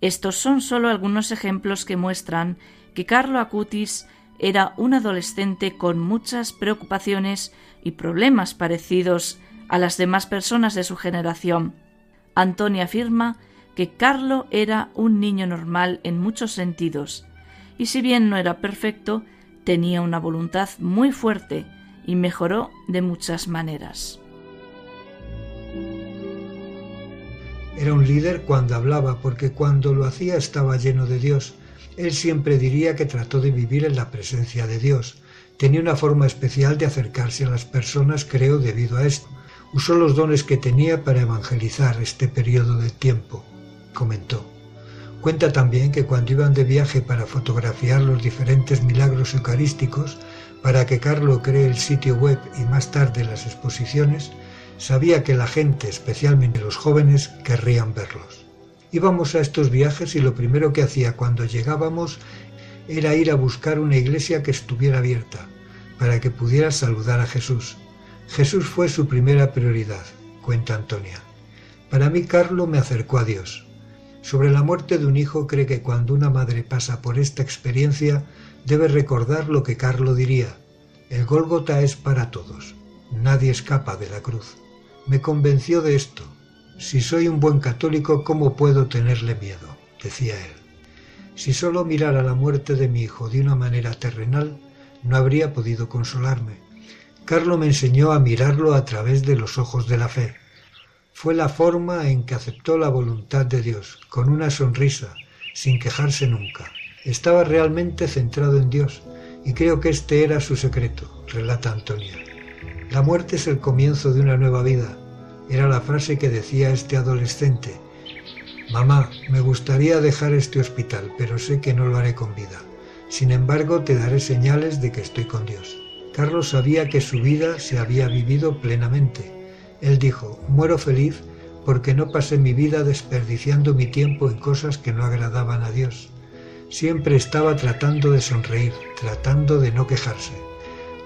Estos son solo algunos ejemplos que muestran que Carlo Acutis era un adolescente con muchas preocupaciones y problemas parecidos a las demás personas de su generación. Antonia afirma que Carlo era un niño normal en muchos sentidos, y si bien no era perfecto, tenía una voluntad muy fuerte y mejoró de muchas maneras. Era un líder cuando hablaba, porque cuando lo hacía estaba lleno de Dios. Él siempre diría que trató de vivir en la presencia de Dios. Tenía una forma especial de acercarse a las personas, creo, debido a esto. Usó los dones que tenía para evangelizar este periodo de tiempo, comentó. Cuenta también que cuando iban de viaje para fotografiar los diferentes milagros eucarísticos, para que Carlo cree el sitio web y más tarde las exposiciones, sabía que la gente, especialmente los jóvenes, querrían verlos. Íbamos a estos viajes y lo primero que hacía cuando llegábamos era ir a buscar una iglesia que estuviera abierta, para que pudiera saludar a Jesús. Jesús fue su primera prioridad, cuenta Antonia. Para mí Carlo me acercó a Dios. Sobre la muerte de un hijo cree que cuando una madre pasa por esta experiencia debe recordar lo que Carlo diría. El Gólgota es para todos. Nadie escapa de la cruz. Me convenció de esto. Si soy un buen católico, ¿cómo puedo tenerle miedo? decía él. Si solo mirara la muerte de mi hijo de una manera terrenal, no habría podido consolarme. Carlo me enseñó a mirarlo a través de los ojos de la fe. Fue la forma en que aceptó la voluntad de Dios, con una sonrisa, sin quejarse nunca. Estaba realmente centrado en Dios, y creo que este era su secreto, relata Antonia. La muerte es el comienzo de una nueva vida. Era la frase que decía este adolescente. Mamá, me gustaría dejar este hospital, pero sé que no lo haré con vida. Sin embargo, te daré señales de que estoy con Dios. Carlos sabía que su vida se había vivido plenamente. Él dijo, muero feliz porque no pasé mi vida desperdiciando mi tiempo en cosas que no agradaban a Dios. Siempre estaba tratando de sonreír, tratando de no quejarse.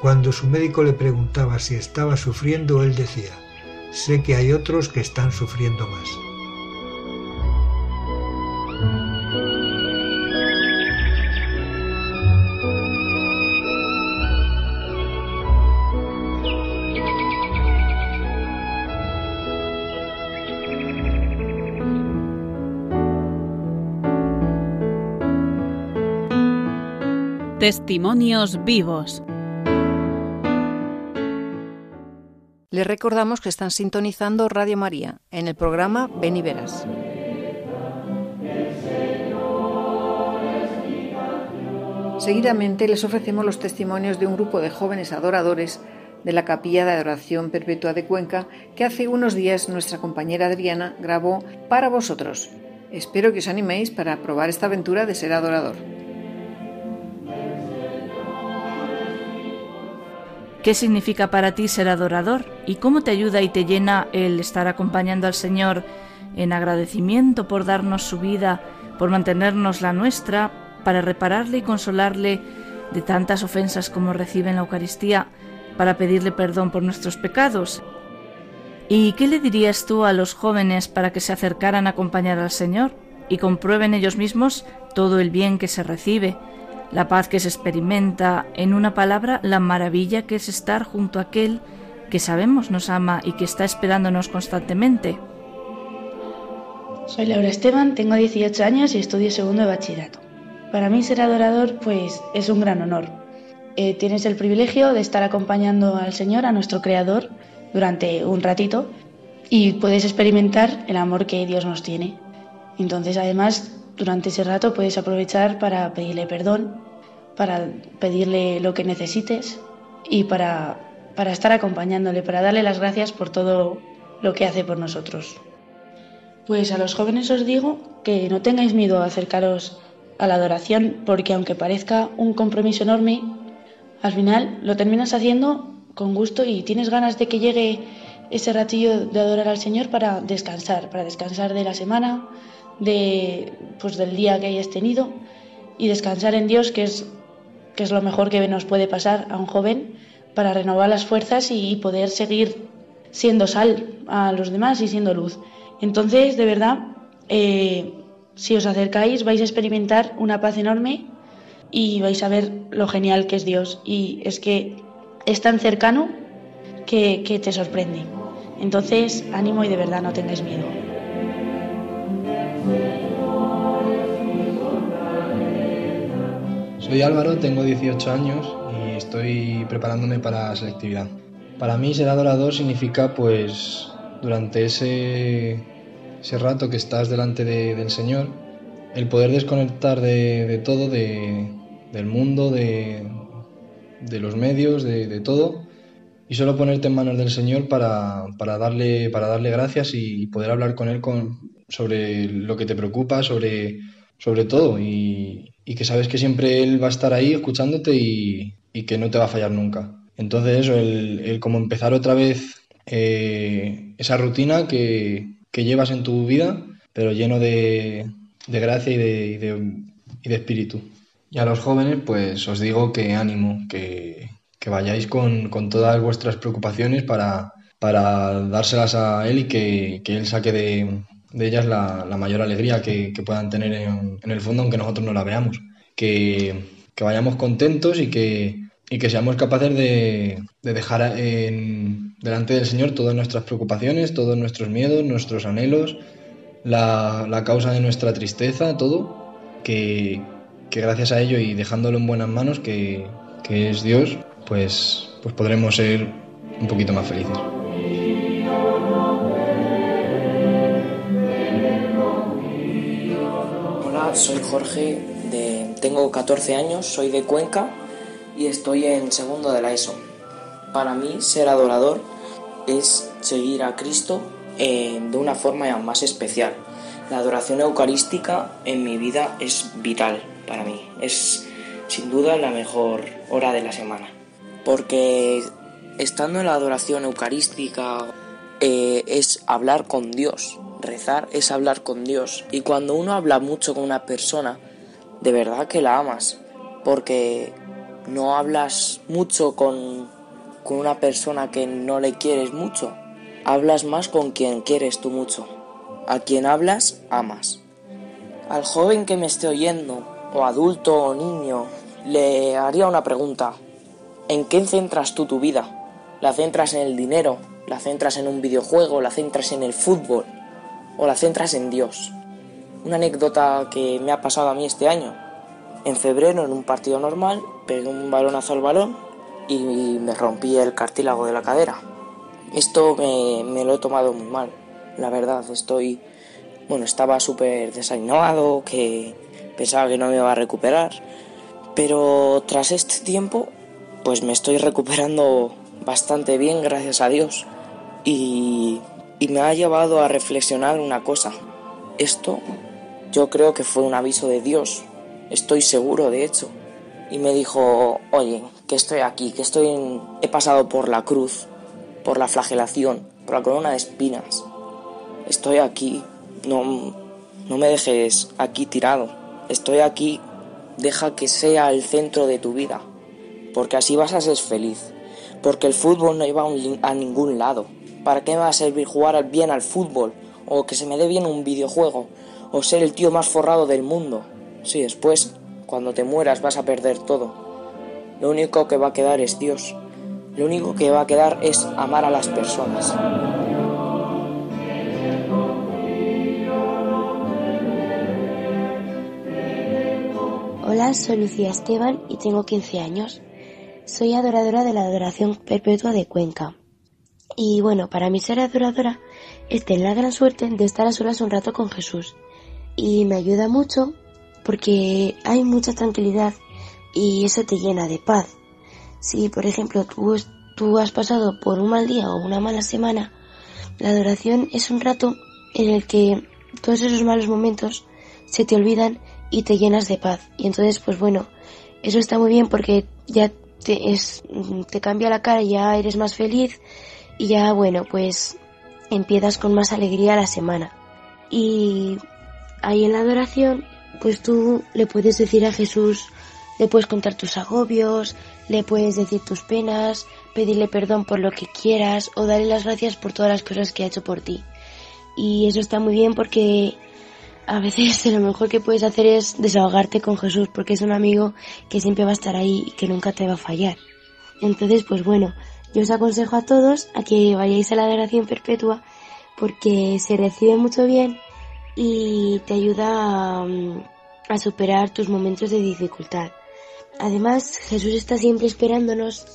Cuando su médico le preguntaba si estaba sufriendo, él decía, sé que hay otros que están sufriendo más. Testimonios vivos. Les recordamos que están sintonizando Radio María en el programa Ven y Verás. Seguidamente les ofrecemos los testimonios de un grupo de jóvenes adoradores de la Capilla de Adoración Perpetua de Cuenca que hace unos días nuestra compañera Adriana grabó para vosotros. Espero que os animéis para probar esta aventura de ser adorador. ¿Qué significa para ti ser adorador? ¿Y cómo te ayuda y te llena el estar acompañando al Señor en agradecimiento por darnos su vida, por mantenernos la nuestra, para repararle y consolarle de tantas ofensas como recibe en la Eucaristía, para pedirle perdón por nuestros pecados? ¿Y qué le dirías tú a los jóvenes para que se acercaran a acompañar al Señor y comprueben ellos mismos todo el bien que se recibe? La paz que se experimenta, en una palabra, la maravilla que es estar junto a aquel que sabemos nos ama y que está esperándonos constantemente. Soy Laura Esteban, tengo 18 años y estudio segundo de bachillerato. Para mí ser adorador pues es un gran honor. Eh, tienes el privilegio de estar acompañando al Señor, a nuestro Creador, durante un ratito y puedes experimentar el amor que Dios nos tiene. Entonces además durante ese rato puedes aprovechar para pedirle perdón, para pedirle lo que necesites y para, para estar acompañándole, para darle las gracias por todo lo que hace por nosotros. Pues a los jóvenes os digo que no tengáis miedo a acercaros a la adoración, porque aunque parezca un compromiso enorme, al final lo terminas haciendo con gusto y tienes ganas de que llegue ese ratillo de adorar al Señor para descansar, para descansar de la semana, de pues del día que hayas tenido y descansar en Dios, que es que es lo mejor que nos puede pasar a un joven para renovar las fuerzas y poder seguir siendo sal a los demás y siendo luz. Entonces, de verdad, eh, si os acercáis vais a experimentar una paz enorme y vais a ver lo genial que es Dios. Y es que es tan cercano que, que te sorprende. Entonces, ánimo y de verdad no tengáis miedo. Soy Álvaro, tengo 18 años y estoy preparándome para la selectividad. Para mí ser adorador significa pues durante ese, ese rato que estás delante del Señor, el poder desconectar de, todo, de, del mundo, de, de los medios, de, todo, y solo ponerte en manos del Señor para, para, darle, para darle gracias y poder hablar con Él con, sobre lo que te preocupa, sobre, sobre todo, y, y que sabes que siempre Él va a estar ahí escuchándote y, y que no te va a fallar nunca. Entonces eso, el, el como empezar otra vez eh, esa rutina que, que, llevas en tu vida, pero lleno de, de gracia y de, de, y de espíritu. Y a los jóvenes, pues os digo que ánimo, que, que vayáis con, con, todas vuestras preocupaciones para, para dárselas a Él y que, que Él saque de, de ellas la, la, mayor alegría que, que puedan tener en, en, el fondo, aunque nosotros no la veamos. Que, que vayamos contentos y que, y que seamos capaces de, de dejar en, delante del Señor todas nuestras preocupaciones, todos nuestros miedos, nuestros anhelos, la, la causa de nuestra tristeza, todo, que, que, gracias a ello y dejándolo en buenas manos, que, que es Dios, pues, pues podremos ser un poquito más felices. Soy Jorge, tengo 14 años, soy de Cuenca y estoy en segundo de la ESO. Para mí ser adorador es seguir a Cristo eh, de una forma más especial. La adoración eucarística en mi vida es vital para mí. Es sin duda la mejor hora de la semana. Porque estando en la adoración eucarística eh, es hablar con Dios. Rezar es hablar con Dios. Y cuando uno habla mucho con una persona, de verdad que la amas. Porque no hablas mucho con, con una persona que no le quieres mucho. Hablas más con quien quieres tú mucho. A quien hablas, amas. Al joven que me esté oyendo, o adulto o niño, le haría una pregunta. ¿En qué centras tú tu vida? ¿La centras en el dinero? ¿La centras en un videojuego? ¿La centras en el fútbol? ¿O la centras en Dios? Una anécdota que me ha pasado a mí este año. En febrero, en un partido normal, pegué un balonazo al balón y me rompí el cartílago de la cadera. Esto me, lo he tomado muy mal, la verdad. Estoy, bueno, estaba súper desanimado, que pensaba que no me iba a recuperar. Pero tras este tiempo, pues me estoy recuperando bastante bien, gracias a Dios. Y, y me ha llevado a reflexionar una cosa. Esto yo creo que fue un aviso de Dios. Estoy seguro, de hecho y me dijo, oye, que estoy aquí, que estoy en... he pasado por la cruz, por la flagelación, por la corona de espinas. Estoy aquí, no, no me dejes aquí tirado. Estoy aquí, deja que sea el centro de tu vida, porque así vas a ser feliz. Porque el fútbol no iba a ningún lado. ¿Para qué me va a servir jugar bien al fútbol? ¿O que se me dé bien un videojuego? ¿O ser el tío más forrado del mundo? Si después, cuando te mueras, vas a perder todo. Lo único que va a quedar es Dios. Lo único que va a quedar es amar a las personas. Hola, soy Lucía Esteban y tengo 15 años. Soy adoradora de la Adoración Perpetua de Cuenca. Y bueno, para mí ser adoradora es tener la gran suerte de estar a solas un rato con Jesús. Y me ayuda mucho porque hay mucha tranquilidad y eso te llena de paz. Si, por ejemplo, tú, has pasado por un mal día o una mala semana, la adoración es un rato en el que todos esos malos momentos se te olvidan y te llenas de paz. Y entonces, pues bueno, eso está muy bien porque ya te, te cambia la cara, ya eres más feliz y ya, bueno, pues empiezas con más alegría la semana. Y ahí en la adoración, pues tú le puedes decir a Jesús, le puedes contar tus agobios, le puedes decir tus penas, pedirle perdón por lo que quieras o darle las gracias por todas las cosas que ha hecho por ti. Y eso está muy bien porque a veces lo mejor que puedes hacer es desahogarte con Jesús porque es un amigo que siempre va a estar ahí y que nunca te va a fallar. Entonces, pues bueno, yo os aconsejo a todos a que vayáis a la adoración perpetua porque se recibe mucho bien y te ayuda a, mm, a superar tus momentos de dificultad. Además, Jesús está siempre esperándonos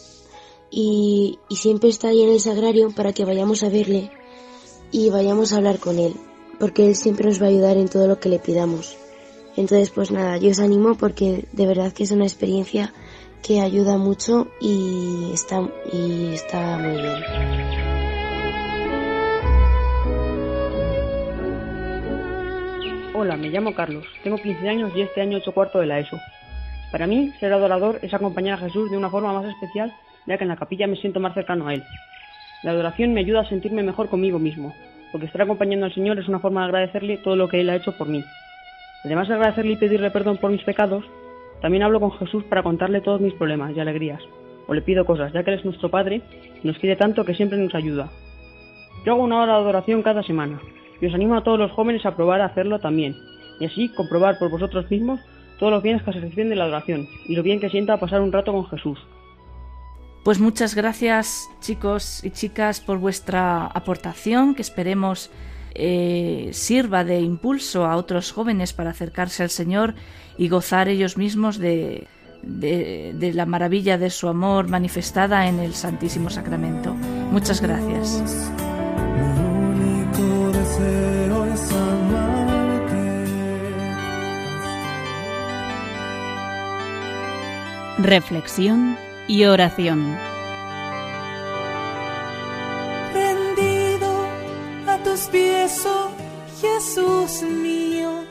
y, y siempre está ahí en el sagrario para que vayamos a verle y vayamos a hablar con él porque Él siempre nos va a ayudar en todo lo que le pidamos. Entonces, pues nada, yo os animo porque de verdad que es una experiencia que ayuda mucho y está, y está muy bien. Hola, me llamo Carlos, tengo 15 años y este año he hecho cuarto de la ESO. Para mí, ser adorador es acompañar a Jesús de una forma más especial, ya que en la capilla me siento más cercano a Él. La adoración me ayuda a sentirme mejor conmigo mismo, porque estar acompañando al Señor es una forma de agradecerle todo lo que Él ha hecho por mí. Además de agradecerle y pedirle perdón por mis pecados, también hablo con Jesús para contarle todos mis problemas y alegrías, o le pido cosas, ya que Él es nuestro Padre y nos quiere tanto que siempre nos ayuda. Yo hago una hora de adoración cada semana, y os animo a todos los jóvenes a probar a hacerlo también, y así comprobar por vosotros mismos todos los bienes que se reciben de la adoración, y lo bien que sienta pasar un rato con Jesús. Pues muchas gracias chicos y chicas por vuestra aportación, que esperemos eh, sirva de impulso a otros jóvenes para acercarse al Señor y gozar ellos mismos de, de la maravilla de su amor manifestada en el Santísimo Sacramento. Muchas gracias. Reflexión y oración. Rendido a tus pies, oh Jesús mío,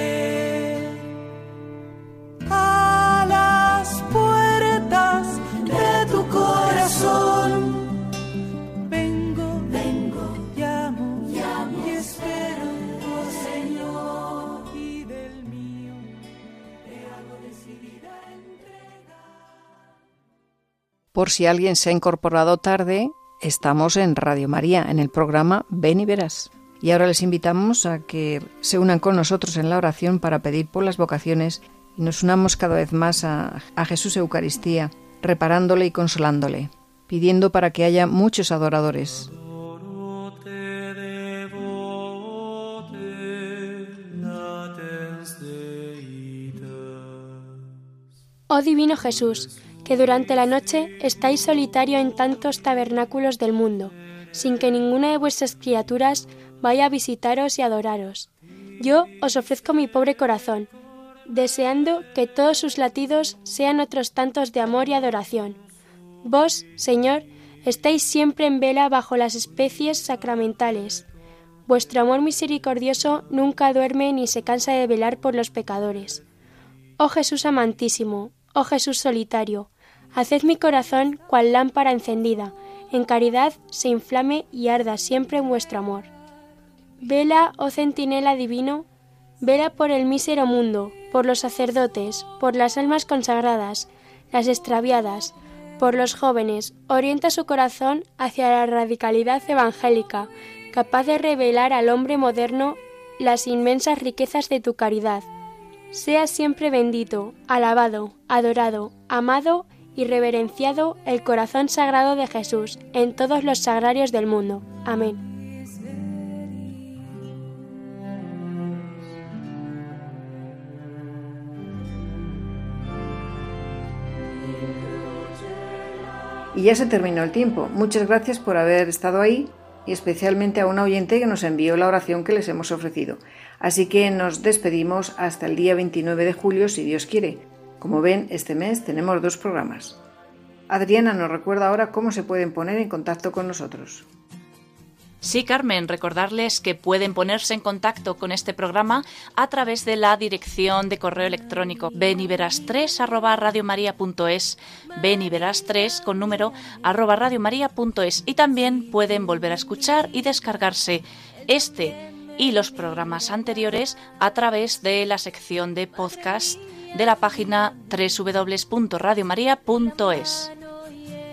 Por si alguien se ha incorporado tarde, estamos en Radio María, en el programa Ven y Verás. Y ahora les invitamos a que se unan con nosotros en la oración para pedir por las vocaciones y nos unamos cada vez más a, a Jesús Eucaristía, reparándole y consolándole pidiendo para que haya muchos adoradores. Oh Divino Jesús, que durante la noche estáis solitario en tantos tabernáculos del mundo, sin que ninguna de vuestras criaturas vaya a visitaros y adoraros. Yo os ofrezco mi pobre corazón, deseando que todos sus latidos sean otros tantos de amor y adoración Vos, Señor, estáis siempre en vela bajo las especies sacramentales. Vuestro amor misericordioso nunca duerme ni se cansa de velar por los pecadores. Oh Jesús amantísimo, oh Jesús solitario, haced mi corazón cual lámpara encendida, en caridad se inflame y arda siempre en vuestro amor. Vela, oh centinela divino, vela por el mísero mundo, por los sacerdotes, por las almas consagradas, las extraviadas, por los jóvenes, orienta su corazón hacia la radicalidad evangélica, capaz de revelar al hombre moderno las inmensas riquezas de tu caridad. Sea siempre bendito, alabado, adorado, amado y reverenciado el corazón sagrado de Jesús en todos los sagrarios del mundo. Amén. Y ya se terminó el tiempo. Muchas gracias por haber estado ahí y especialmente a una oyente que nos envió la oración que les hemos ofrecido. Así que nos despedimos hasta el día 29 de julio, si Dios quiere. Como ven, este mes tenemos dos programas. Adriana nos recuerda ahora cómo se pueden poner en contacto con nosotros. Sí, Carmen, recordarles que pueden ponerse en contacto con este programa a través de la dirección de correo electrónico beniveras3 arroba radiomaria.es, beniveras3 con número arroba radiomaria.es y también pueden volver a escuchar y descargarse este y los programas anteriores a través de la sección de podcast de la página www.radiomaria.es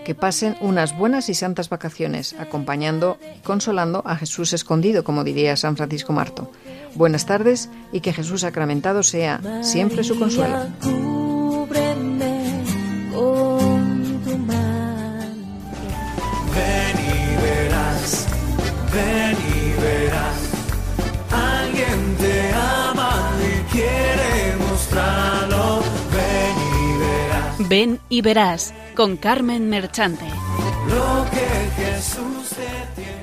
que pasen unas buenas y santas vacaciones, acompañando y consolando a Jesús escondido, como diría San Francisco Marto. Buenas tardes y que Jesús sacramentado sea siempre su consuelo. Ven y verás, ven Ven y verás con Carmen Merchante. Lo que Jesús te tiene.